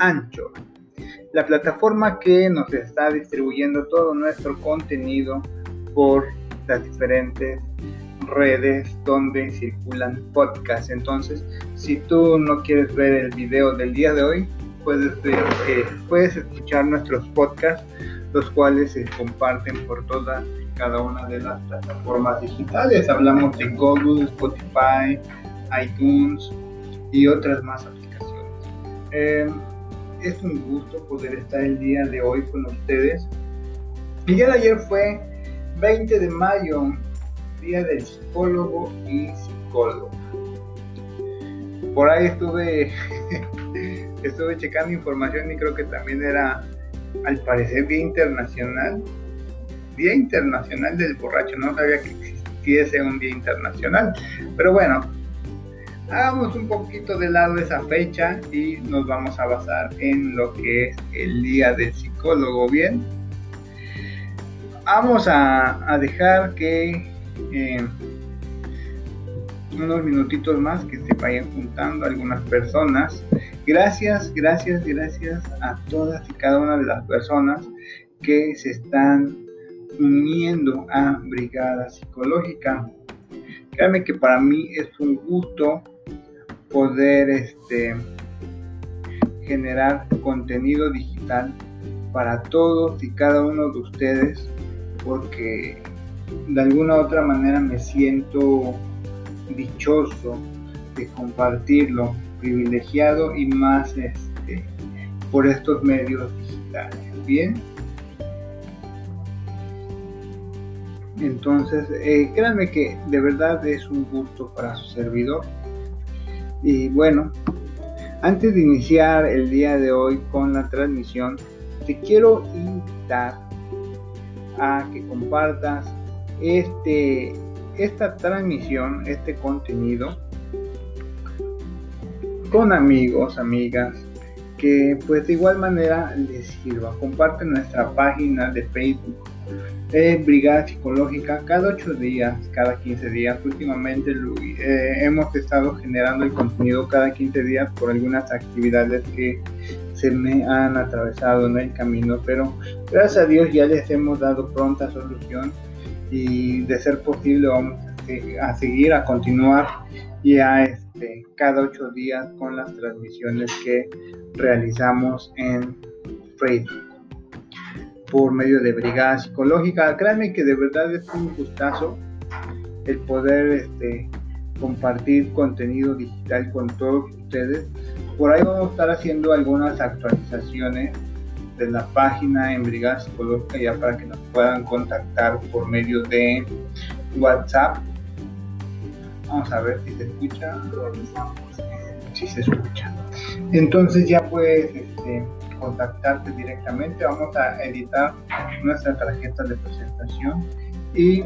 Anchor, la plataforma que nos está distribuyendo todo nuestro contenido por las diferentes redes donde circulan podcasts. Entonces, si tú no quieres ver el video del día de hoy, puedes, ver, eh, puedes escuchar nuestros podcasts, los cuales se comparten por todas cada una de las plataformas digitales. Hablamos de Google, Spotify, iTunes y otras más aplicaciones. Eh, es un gusto poder estar el día de hoy con ustedes. El día de ayer fue 20 de mayo, día del psicólogo y psicólogo. Por ahí estuve, estuve checando información y creo que también era, al parecer, Día Internacional. Día Internacional del Borracho. No sabía que existiese un Día Internacional. Pero bueno, hagamos un poquito de lado esa fecha y nos vamos a basar en lo que es el Día del Psicólogo. Bien, vamos a, dejar que eh, unos minutitos más que se vayan juntando algunas personas. Gracias, gracias, gracias a todas y cada una de las personas que se están uniendo a Brigada Psicológica. Créanme que para mí es un gusto poder este, generar contenido digital para todos y cada uno de ustedes porque de alguna u otra manera me siento dichoso de compartirlo, privilegiado y más este, por estos medios digitales. Bien. Entonces, eh, créanme que de verdad es un gusto para su servidor. Y bueno, antes de iniciar el día de hoy con la transmisión, te quiero invitar a que compartas este, esta transmisión, este contenido con amigos, amigas, que pues de igual manera les sirva. Comparte nuestra página de Facebook Brigada Psicológica cada 8 días, cada 15 días. Últimamente eh, hemos estado generando el contenido cada 15 días por algunas actividades que se me han atravesado en el camino, pero gracias a Dios ya les hemos dado pronta solución y de ser posible vamos a seguir, a continuar ya este, cada ocho días con las transmisiones que realizamos en Facebook por medio de Brigada Psicológica. Créanme que de verdad es un gustazo el poder este, compartir contenido digital con todos ustedes. Por ahí vamos a estar haciendo algunas actualizaciones de la página en Brigada Psicológica ya para que nos puedan contactar por medio de WhatsApp. Vamos a ver si se escucha. Si se escucha. Entonces ya puedes este, contactarte directamente. Vamos a editar nuestra tarjeta de presentación y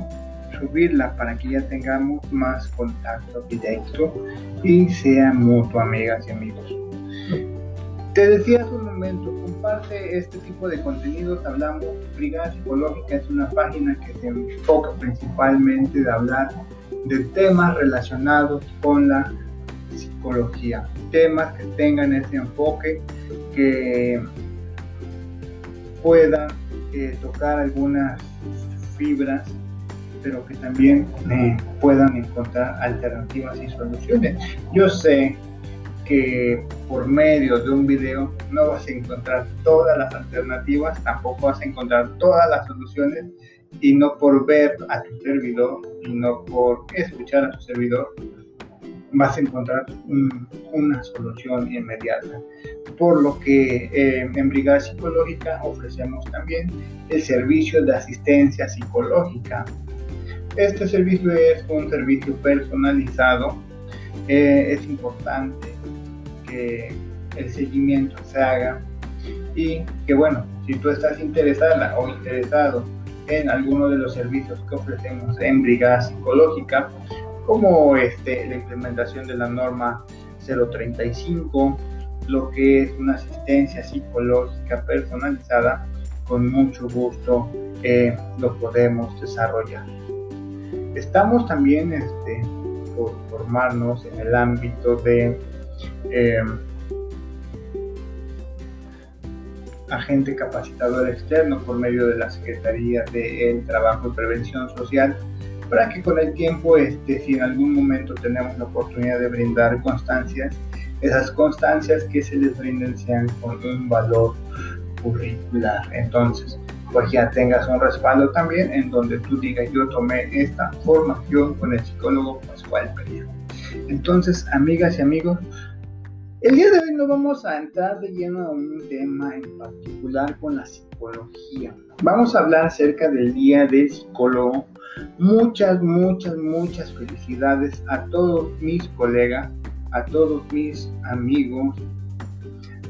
subirla para que ya tengamos más contacto directo y sea mutuo, amigas y amigos. Te decía hace un momento, comparte este tipo de contenidos. Hablamos, Brigada Psicológica es una página que se enfoca principalmente de hablar de temas relacionados con la psicología, temas que tengan ese enfoque, que puedan eh, tocar algunas fibras, pero que también eh, puedan encontrar alternativas y soluciones. Yo sé que por medio de un video no vas a encontrar todas las alternativas, tampoco vas a encontrar todas las soluciones y no por ver a tu servidor y no por escuchar a tu servidor vas a encontrar una solución inmediata. Por lo que eh, en Brigada Psicológica ofrecemos también el servicio de asistencia psicológica. Este servicio es un servicio personalizado. Eh, es importante que el seguimiento se haga y que bueno, si tú estás interesada o interesado en alguno de los servicios que ofrecemos en Brigada Psicológica, como este, la implementación de la norma 035, lo que es una asistencia psicológica personalizada, con mucho gusto eh, lo podemos desarrollar. Estamos también este, por formarnos en el ámbito de, em, agente capacitador externo por medio de la Secretaría de Trabajo y Prevención Social para que con el tiempo, este, si en algún momento tenemos la oportunidad de brindar constancias, esas constancias que se les brinden sean con un valor curricular. Entonces, pues ya tengas un respaldo también en donde tú digas yo tomé esta formación con el psicólogo Pascual Pereira. Entonces, amigas y amigos, el día de hoy no vamos a entrar de lleno a un tema en particular con la psicología. Vamos a hablar acerca del Día del Psicólogo. Muchas, muchas, muchas felicidades a todos mis colegas, a todos mis amigos,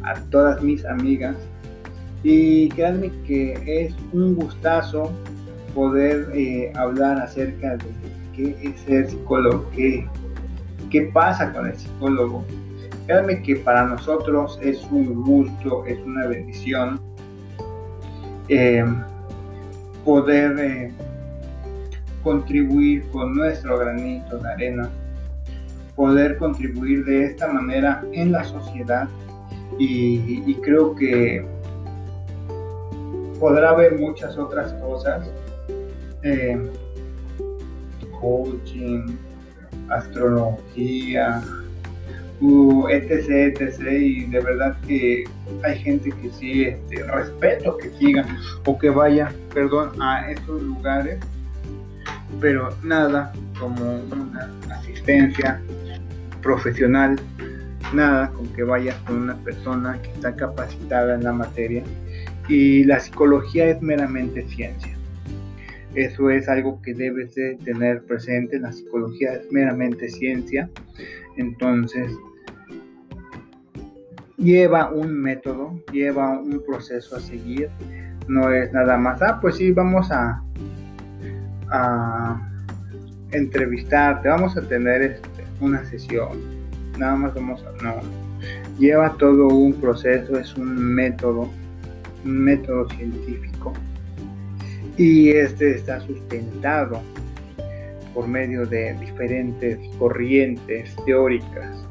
a todas mis amigas y créanme que es un gustazo poder eh, hablar acerca de qué es ser psicólogo, qué, qué pasa con el psicólogo. Créanme que para nosotros es un gusto, es una bendición eh, poder eh, contribuir con nuestro granito de arena, poder contribuir de esta manera en la sociedad y creo que podrá haber muchas otras cosas, eh, coaching, astrología, etc, etc. Y de verdad que hay gente que sí, este, respeto que siga o que vaya, perdón, a estos lugares, pero nada como una asistencia profesional, nada con que vayas con una persona que está capacitada en la materia y la psicología es meramente ciencia. Eso es algo que debes de tener presente. La psicología es meramente ciencia. Entonces, lleva un método, lleva un proceso a seguir. No es nada más, ah, pues sí, vamos a, a entrevistarte, vamos a tener este, una sesión. Nada más vamos a... No. Lleva todo un proceso, es un método método científico y este está sustentado por medio de diferentes corrientes teóricas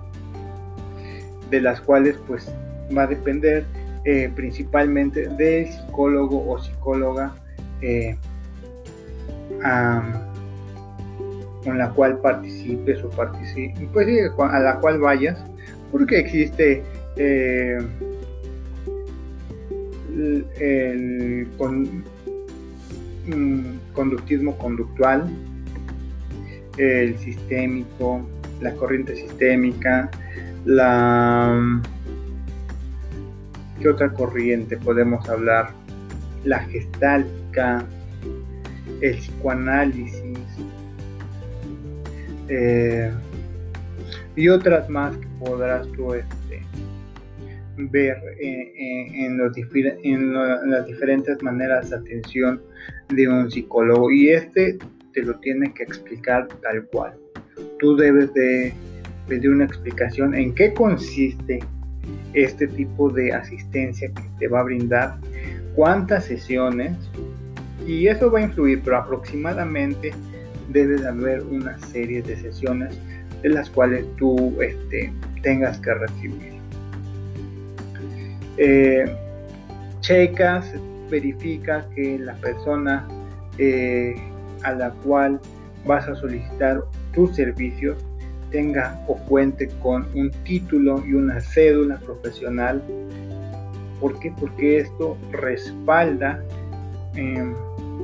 de las cuales pues va a depender eh, principalmente del psicólogo o psicóloga eh, con la cual participes o participes pues a la cual vayas porque existe eh, el mm, conductismo conductual, el sistémico, la corriente sistémica, la... ¿Qué otra corriente podemos hablar? La gestáltica, el psicoanálisis eh, y otras más que podrás tú ver en, los en, las diferentes maneras de atención de un psicólogo y este te lo tiene que explicar tal cual. Tú debes de pedir una explicación en qué consiste este tipo de asistencia que te va a brindar, cuántas sesiones y eso va a influir, pero aproximadamente debe de haber una serie de sesiones de las cuales tú este, tengas que recibir eh, checas, verifica que la persona eh, a la cual vas a solicitar tus servicios tenga o cuente con un título y una cédula profesional. ¿Por qué? Porque esto respalda em,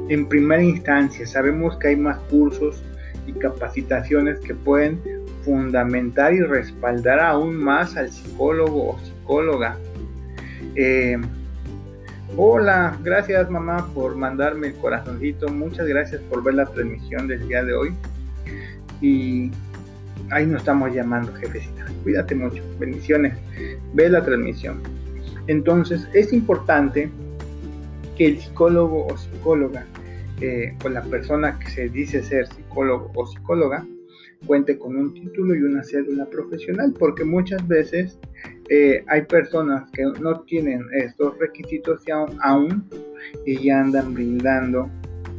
en primera instancia. Sabemos que hay más cursos y capacitaciones que pueden fundamentar y respaldar aún más al psicólogo o psicóloga eh, hola, gracias mamá por mandarme el corazoncito. Muchas gracias por ver la transmisión del día de hoy. Y ahí nos estamos llamando, jefecita. Cuídate mucho. Bendiciones. Ve la transmisión. Entonces, es importante que el psicólogo o psicóloga, eh, o la persona que se dice ser psicólogo o psicóloga, cuente con un título y una cédula profesional, porque muchas veces eh, hay personas que no tienen estos requisitos aún, y ya andan brindando,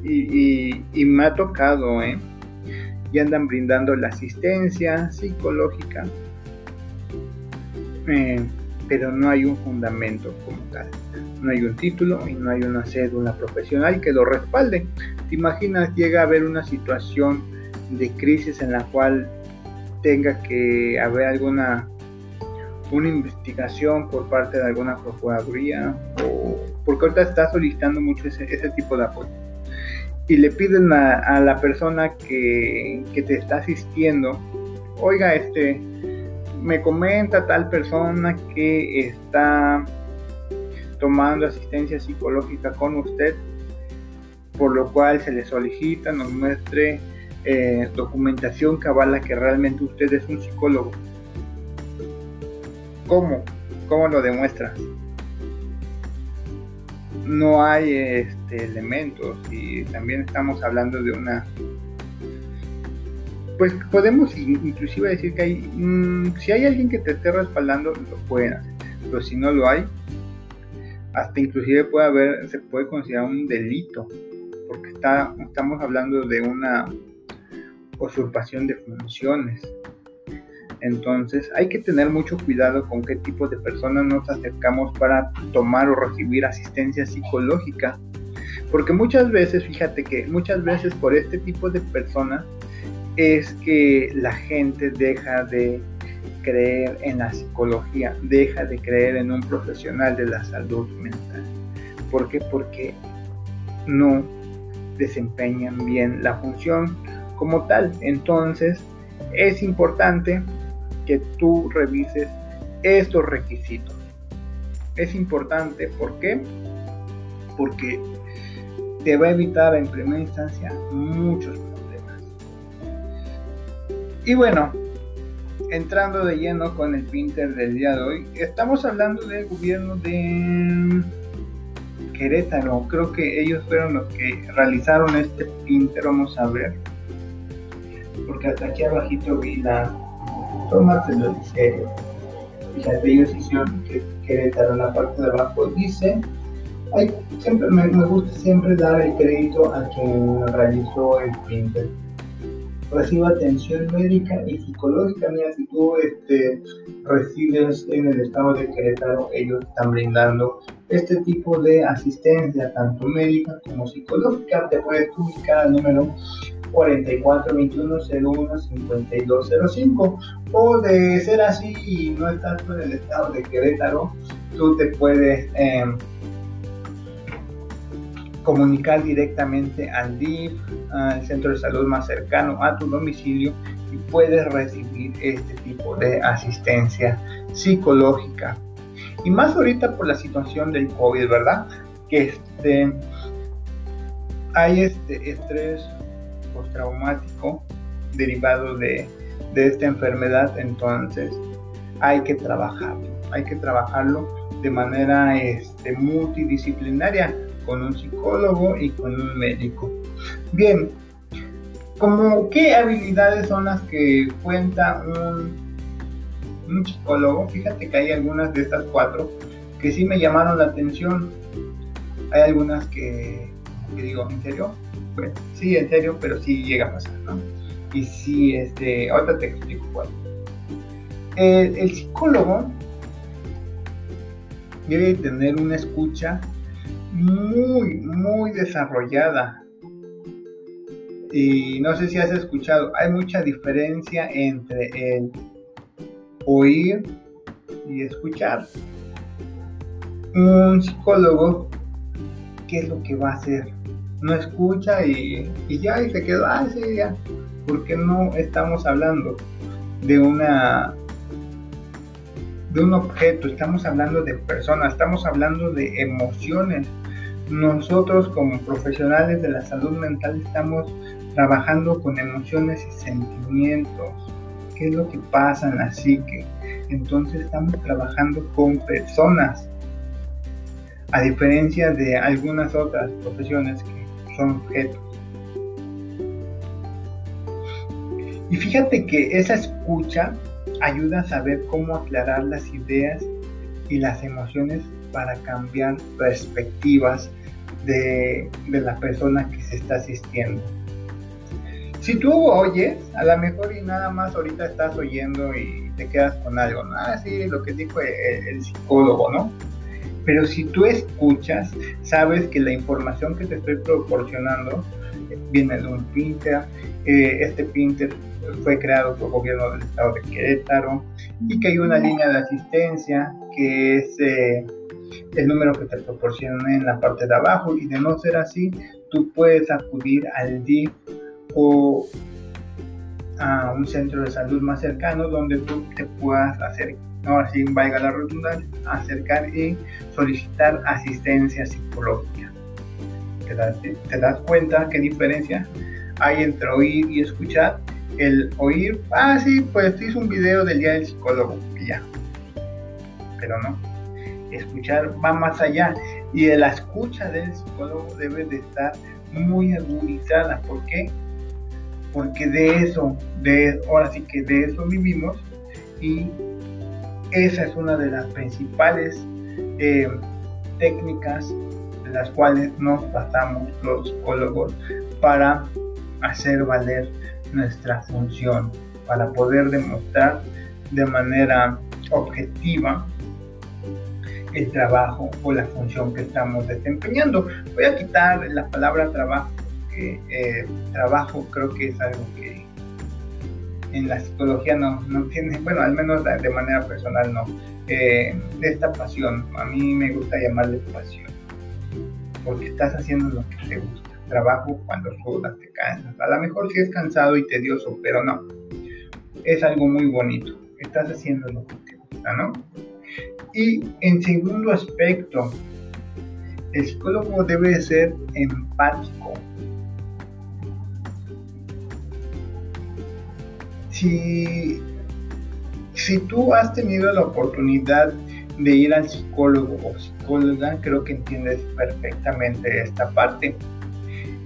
y, me ha tocado, ¿eh? y andan brindando la asistencia psicológica, eh, pero no hay un fundamento como tal. No hay un título y no hay una cédula profesional que lo respalde. ¿Te imaginas llega a haber una situación de crisis en la cual tenga que haber alguna una investigación por parte de alguna procuraduría o porque ahorita está solicitando mucho ese, tipo de apoyo y le piden a, la persona que, que, te está asistiendo oiga este me comenta tal persona que está tomando asistencia psicológica con usted por lo cual se le solicita nos muestre eh, documentación que avala que realmente usted es un psicólogo. ¿Cómo? ¿Cómo lo demuestra? No hay este, elementos y también estamos hablando de una... Pues podemos inclusive decir que hay... Mm, si hay alguien que te esté respaldando, lo pueden hacer. Pero si no lo hay, hasta inclusive puede haber, se puede considerar un delito, porque está, estamos hablando de una usurpación de funciones. Entonces hay que tener mucho cuidado con qué tipo de personas nos acercamos para tomar o recibir asistencia psicológica. Porque muchas veces, fíjate que muchas veces por este tipo de personas es que la gente deja de creer en la psicología, deja de creer en un profesional de la salud mental. ¿Por qué? Porque no desempeñan bien la función como tal. Entonces es importante que tú revises estos requisitos. Es importante. Porque te va a evitar en primera instancia muchos problemas. Y bueno, entrando de lleno con el Pinter del día de hoy, estamos hablando del gobierno de Querétaro. Creo que ellos fueron los que realizaron este Pinter. Vamos a ver porque hasta aquí abajito vi la tómatelo en serio. Fíjate, ellos hicieron que Querétaro en la parte de abajo dice, ay, siempre me, gusta siempre dar el crédito a quien realizó el printer. Reciba atención médica y psicológica. Mira, si tú este, resides en el estado de Querétaro, ellos están brindando este tipo de asistencia, tanto médica como psicológica. Te puedes ubicar al número 44 21 01 52 05 o de ser así y no estás en el estado de Querétaro tú te puedes em, comunicar directamente al DIF al centro de salud más cercano a tu domicilio y puedes recibir este tipo de asistencia psicológica. Y más ahorita por la situación del COVID verdad que este hay este estrés traumático derivado de, esta enfermedad, entonces hay que trabajarlo, hay que trabajarlo de manera este, multidisciplinaria con un psicólogo y con un médico. Bien, como qué habilidades son las que cuenta un, un psicólogo, fíjate que hay algunas de estas cuatro que sí me llamaron la atención. Hay algunas que, que digo, ¿en serio? sí, en serio, pero sí llega a pasar, ¿no? Y sí, este, ahorita te explico cuál. El, psicólogo debe tener una escucha muy, muy desarrollada. Y no sé si has escuchado, hay mucha diferencia entre el oír y escuchar. Un psicólogo, ¿qué es lo que va a hacer? no escucha y, ya, y se quedó, ah, sí, ya. Porque no estamos hablando de una de un objeto, estamos hablando de personas, estamos hablando de emociones. Nosotros como profesionales de la salud mental estamos trabajando con emociones y sentimientos. ¿Qué es lo que pasa en la psique? Entonces estamos trabajando con personas. A diferencia de algunas otras profesiones que objetos. Y fíjate que esa escucha ayuda a saber cómo aclarar las ideas y las emociones para cambiar perspectivas de, la persona que se está asistiendo. Si tú oyes, a lo mejor y nada más ahorita estás oyendo y te quedas con algo, ¿no? Ah, lo que dijo el, el psicólogo, ¿no? Pero si tú escuchas, sabes que la información que te estoy proporcionando viene de un Pinter. Eh, este Pinter fue creado por el gobierno del estado de Querétaro y que hay una línea de asistencia que es eh, el número que te proporcionan en la parte de abajo y de no ser así, tú puedes acudir al DIF o a un centro de salud más cercano donde tú te puedas hacer, ahora sí valga la redundancia, acercar y solicitar asistencia psicológica. ¿Te das, ¿Te das cuenta qué diferencia hay entre oír y escuchar? El oír, ah, sí, pues hice un video del día del psicólogo, ya. Pero no. Escuchar va más allá. Y la escucha del psicólogo debe de estar muy agudizada. ¿Por qué? porque de eso, de, ahora sí que de eso vivimos y esa es una de las principales eh, técnicas de las cuales nos pasamos los psicólogos para hacer valer nuestra función, para poder demostrar de manera objetiva el trabajo o la función que estamos desempeñando. Voy a quitar la palabra trabajo eh, trabajo creo que es algo que en la psicología no, no tiene, bueno, al menos de manera personal no. Eh, esta pasión, a mí me gusta llamarle pasión, porque estás haciendo lo que te gusta. Trabajo cuando sudas, te cansas. A lo mejor sí es cansado y tedioso, pero no. Es algo muy bonito. Estás haciendo lo que te gusta, ¿no? Y en segundo aspecto, el psicólogo debe ser empático si, si tú has tenido la oportunidad de ir al psicólogo o psicóloga, creo que entiendes perfectamente esta parte.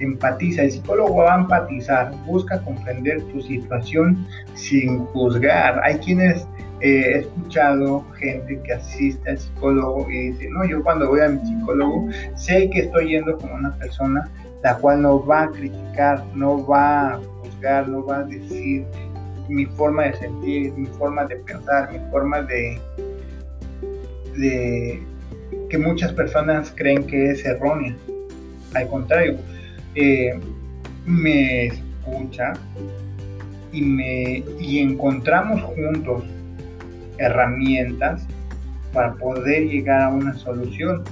Empatiza, el psicólogo va a empatizar, busca comprender tu situación sin juzgar. Hay quienes eh, he escuchado gente que asiste al psicólogo y dice, no, yo cuando voy a mi psicólogo sé que estoy yendo con una persona la cual no va a criticar, no va a juzgar, no va a decir mi forma de sentir, mi forma de pensar, mi forma de, de que muchas personas creen que es errónea. Al contrario, me escucha y, me, y encontramos juntos herramientas para poder llegar a una solución.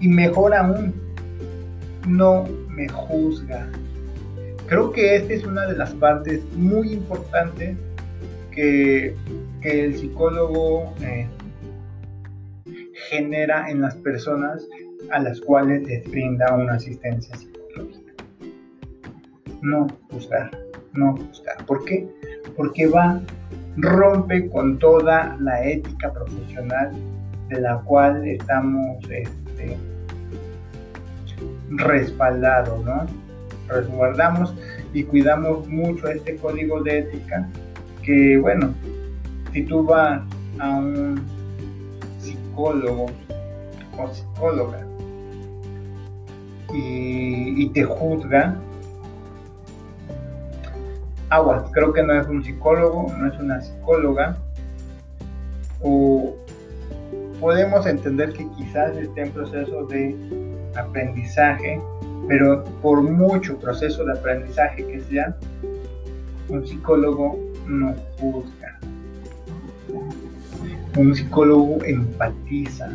Y mejor aún, no me juzga, Creo que esta es una de las partes muy importantes que, el psicólogo eh, genera en las personas a las cuales les brinda una asistencia. No juzgar, no juzgar. ¿Por qué? Porque va, rompe con toda la ética profesional de la cual estamos este, respaldados, ¿no? resguardamos y cuidamos mucho este código de ética que bueno, si tú vas a un psicólogo o psicóloga y, te juzga, aguas, creo que no es un psicólogo, no es una psicóloga, o podemos entender que quizás esté en proceso de aprendizaje pero por mucho proceso de aprendizaje que sea, un psicólogo no juzga. Un psicólogo empatiza,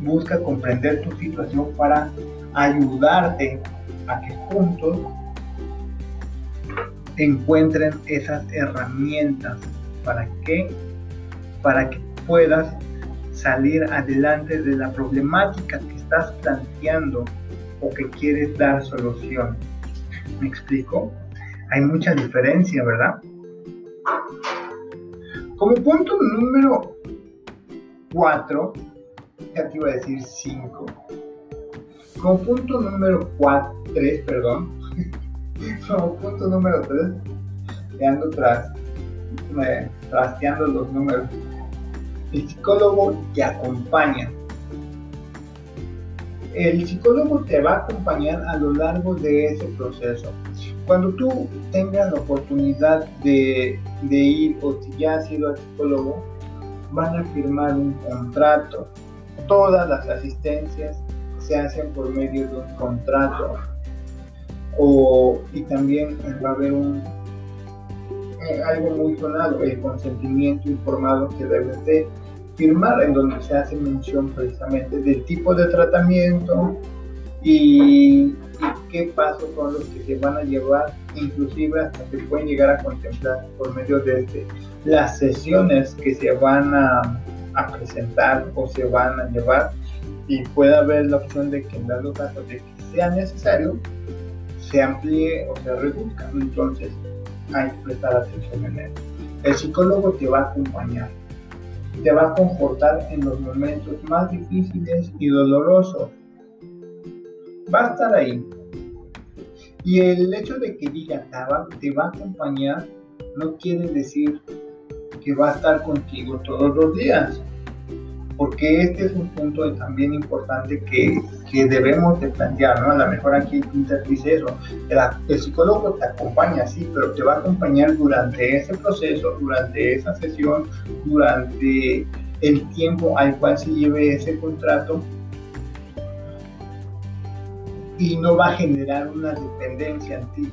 busca comprender tu situación para ayudarte a que juntos encuentren esas herramientas para que para que puedas salir adelante de la problemática que estás planteando que quieres dar solución. ¿Me explico? Hay mucha diferencia, ¿verdad? Como punto número 4, ya te iba a decir 5. Como punto número 4, 3, perdón. Como punto número 3, te ando tras, trasteando los números. El psicólogo te acompaña el psicólogo te va a acompañar a lo largo de ese proceso. Cuando tú tengas la oportunidad de, ir o si ya has ido al psicólogo, van a firmar un contrato todas las asistencias se hacen por medio de un contrato o, y también va a haber un, eh, algo muy sonado, el consentimiento informado que debes de firmar, en donde se hace mención precisamente del tipo de tratamiento y, qué pasos son los que se van a llevar, inclusive hasta se pueden llegar a contemplar por medio de este, las sesiones que se van a, a presentar o se van a llevar. Y puede haber la opción de que en dado caso de que sea necesario, se amplíe o se reduzca. Entonces, hay que prestar atención en eso. El psicólogo te va a acompañar, te va a comportar en los momentos más difíciles y dolorosos. Va a estar ahí. Y el hecho de que diga te va a acompañar no quiere decir que va a estar contigo todos los días porque este es un punto también importante que, que debemos de plantear, ¿no? A lo mejor aquí Pinter dice eso, el, psicólogo te acompaña, sí, pero te va a acompañar durante ese proceso, durante esa sesión, durante el tiempo al cual se lleve ese contrato y no va a generar una dependencia en ti.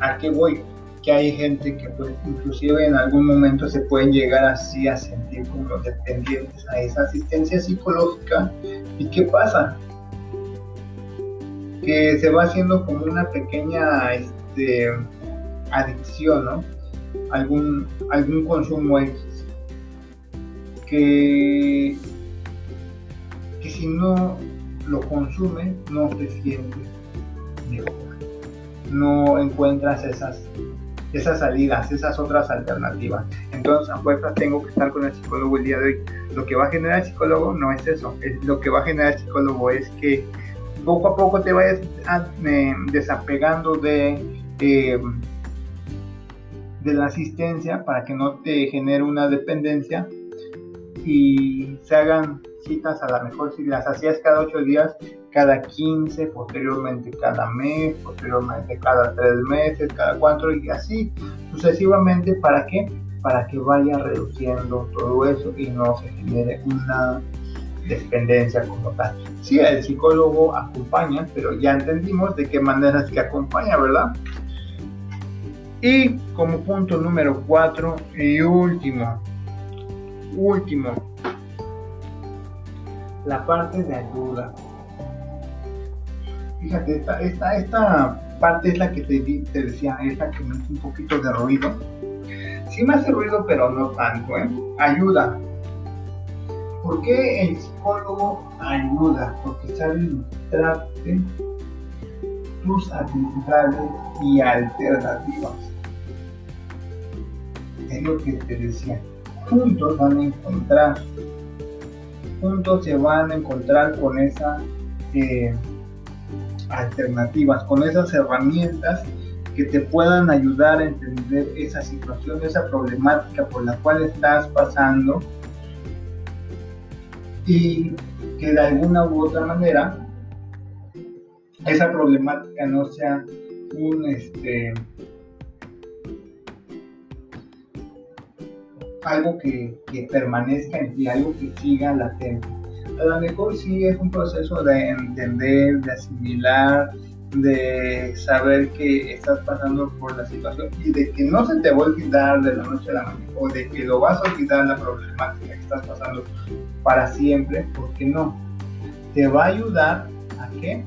¿A qué voy? Que hay gente que pues inclusive en algún momento se pueden llegar así a sentir como dependientes a esa asistencia psicológica. ¿Y qué pasa? Que se va haciendo como una pequeña este, adicción, ¿no? Algún, algún consumo X. Que, que si no lo consume, no se siente mejor. No encuentras esas esas salidas, esas otras alternativas. Entonces, a fuerza tengo que estar con el psicólogo el día de hoy. Lo que va a generar el psicólogo no es eso, lo que va a generar el psicólogo es que poco a poco te vayas ah, desapegando de, eh, de la asistencia para que no te genere una dependencia y se hagan citas a lo mejor si las hacías cada ocho días, cada 15, posteriormente cada mes, posteriormente cada tres meses, cada cuatro y así sucesivamente. ¿Para qué? Para que vaya reduciendo todo eso y no se genere una dependencia como tal. Sí, el psicólogo acompaña, pero ya entendimos de qué manera es que acompaña, ¿verdad? Y como punto número 4 y último, último, la parte de ayuda. Fíjate, esta, esta, esta parte es la que te, te decía, es la que me hace un poquito de ruido. Sí me hace ruido, pero no tanto, ¿eh? Ayuda. ¿Por qué el psicólogo ayuda? Porque sabe mostrarte tus habilidades y alternativas. Es lo que te decía. Juntos van a encontrar, juntos se van a encontrar con esas eh, alternativas, con esas herramientas que te puedan ayudar a entender esa situación, esa problemática por la cual estás pasando y que de alguna u otra manera esa problemática no sea un este algo que, permanezca en ti, algo que siga latente a lo mejor sí es un proceso de entender, de asimilar, de saber que estás pasando por la situación y de que no se te va a olvidar de la noche a la mañana o de que lo vas a olvidar la problemática que estás pasando para siempre, porque no. Te va a ayudar a qué?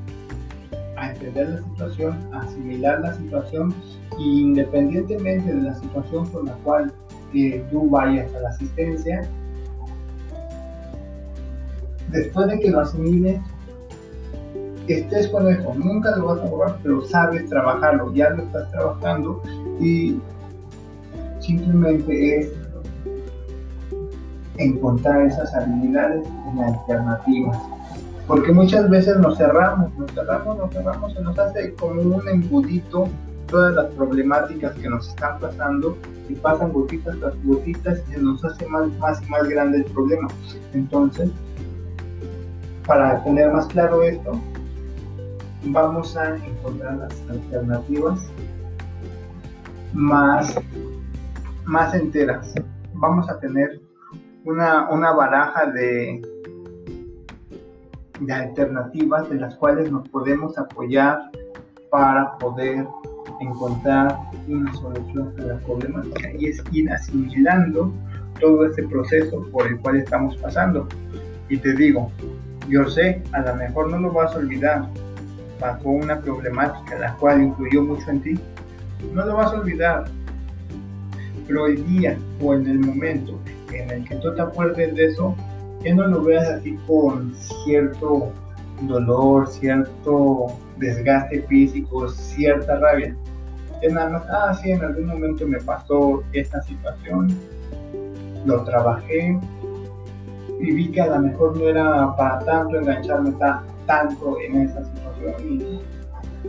A entender la situación, a asimilar la situación e independientemente de la situación por la cual eh, tú vayas a la asistencia, después de que lo asimiles, estés con eso, nunca lo vas a borrar, pero sabes trabajarlo, ya lo estás trabajando y simplemente es encontrar esas habilidades en alternativas. Porque muchas veces nos cerramos, nos cerramos, nos cerramos, se nos hace como un embudito todas las problemáticas que nos están pasando y pasan gotitas tras gotitas y se nos hace más, más más grande el problema. Entonces, para tener más claro esto, vamos a encontrar las alternativas más, más enteras. Vamos a tener una, una baraja de, de alternativas de las cuales nos podemos apoyar para poder encontrar una solución a la problemática y es ir asimilando todo ese proceso por el cual estamos pasando. Y te digo, yo sé, a lo mejor no lo vas a olvidar, pasó una problemática la cual influyó mucho en ti, no lo vas a olvidar, pero el día o en el momento en el que tú te acuerdes de eso, que no lo veas así con cierto dolor, cierto desgaste físico, cierta rabia. Es nada más, ah, sí, en algún momento me pasó esta situación, lo trabajé y que a lo mejor no era para tanto engancharme tanto en esa situación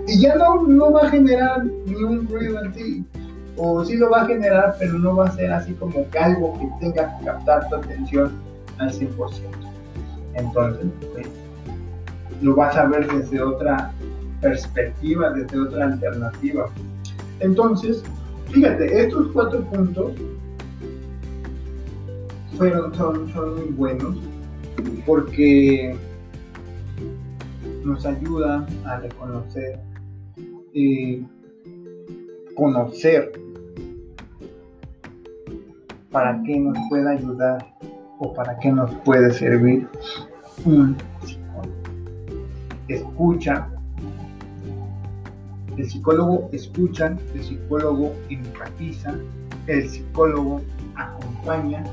y, ya no, no va a generar ni un ruido en ti. O sí lo va a generar, pero no va a ser así como que algo que tenga que captar tu atención al 100%. Entonces, pues, lo vas a ver desde otra perspectiva, desde otra alternativa. Entonces, fíjate, estos cuatro puntos fueron, son, son muy buenos porque nos ayudan a reconocer, y conocer para qué nos puede ayudar o para qué nos puede servir un psicólogo. Escucha, el psicólogo escucha, el psicólogo empatiza, el psicólogo acompaña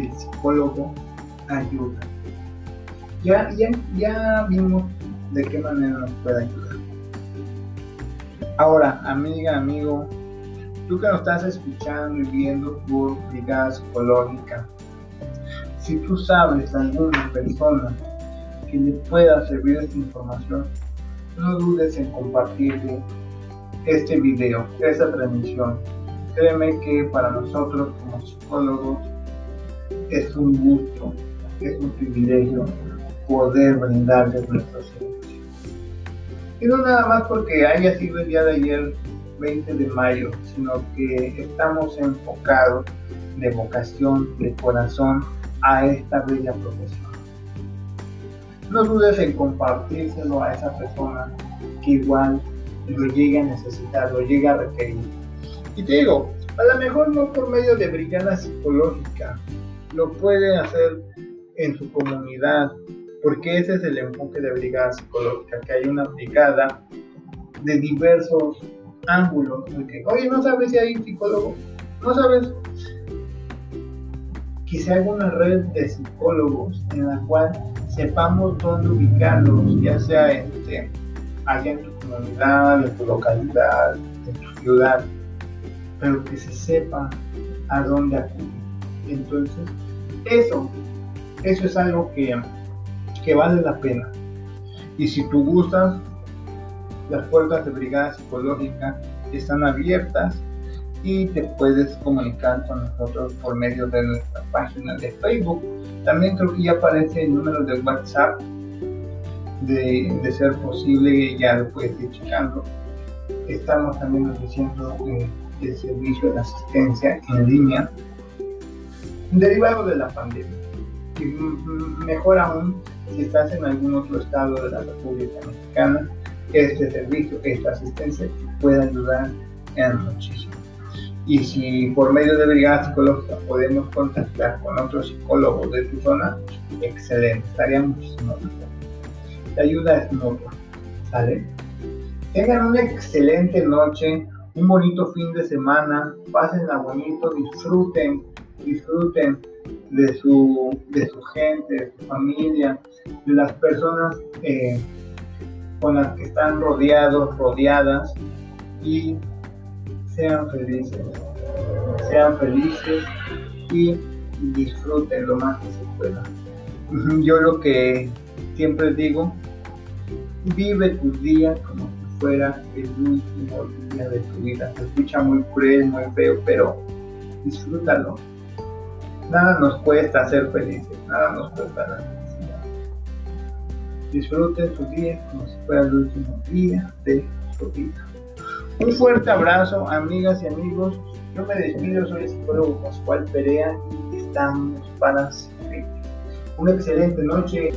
el psicólogo ayuda. Ya, ya, ya vimos de qué manera nos puede ayudar. Ahora, amiga, amigo, tú que nos estás escuchando y viendo por Brigada Psicológica, si tú sabes de alguna persona que le pueda servir esta información, no dudes en compartirle este video, esta transmisión. Créeme que para nosotros como psicólogos es un gusto, es un privilegio poder brindarles nuestros servicios. Y no nada más porque haya sido el día de ayer 20 de mayo, sino que estamos enfocados de vocación, de corazón a esta bella profesión. No dudes en compartírselo a esa persona que igual lo llegue a necesitar, lo llegue a requerir. Y te digo, a lo mejor no por medio de brigada psicológica, lo puede hacer en su comunidad, porque ese es el enfoque de brigada psicológica, que hay una brigada de diversos ángulos. Oye, ¿no sabes si hay psicólogo? ¿No sabes? Quizá haga una red de psicólogos en la cual sepamos dónde ubicarlos, ya sea este, allá en tu comunidad, en tu localidad, en tu ciudad, pero que se sepa a dónde acudir. Entonces, eso, eso es algo que, que vale la pena. Y si tú gustas, las puertas de Brigada Psicológica están abiertas y te puedes comunicar con nosotros por medio de nuestra página de Facebook. También creo que ya aparece el número de WhatsApp. De, ser posible, ya lo puedes ir checando. Estamos también ofreciendo eh, el servicio de asistencia en línea derivado de la pandemia. Y mejor aún, si estás en algún otro estado de la República Mexicana, este servicio, esta asistencia puede ayudar en muchísimo. Y si por medio de brigada psicológica podemos contactar con otros psicólogos de tu zona, excelente, estaría muchísimo mejor. La ayuda es mutua, ¿sale? Tengan una excelente noche, un bonito fin de semana, pásenla bonito, disfruten disfruten de su, de su gente, de su familia, de las personas eh, con las que están rodeados, rodeadas y sean felices, sean felices y disfruten lo más que se pueda. Yo lo que siempre digo, vive tu día como si fuera el último día de tu vida. Se escucha muy cruel, muy feo, pero disfrútalo Nada nos cuesta ser felices, nada nos cuesta la felicidad. Disfruten su día como si fuera el último día de su vida. Un fuerte abrazo, amigas y amigos. Yo me despido, soy el psicólogo Pascual Perea y estamos para servir. Una excelente noche.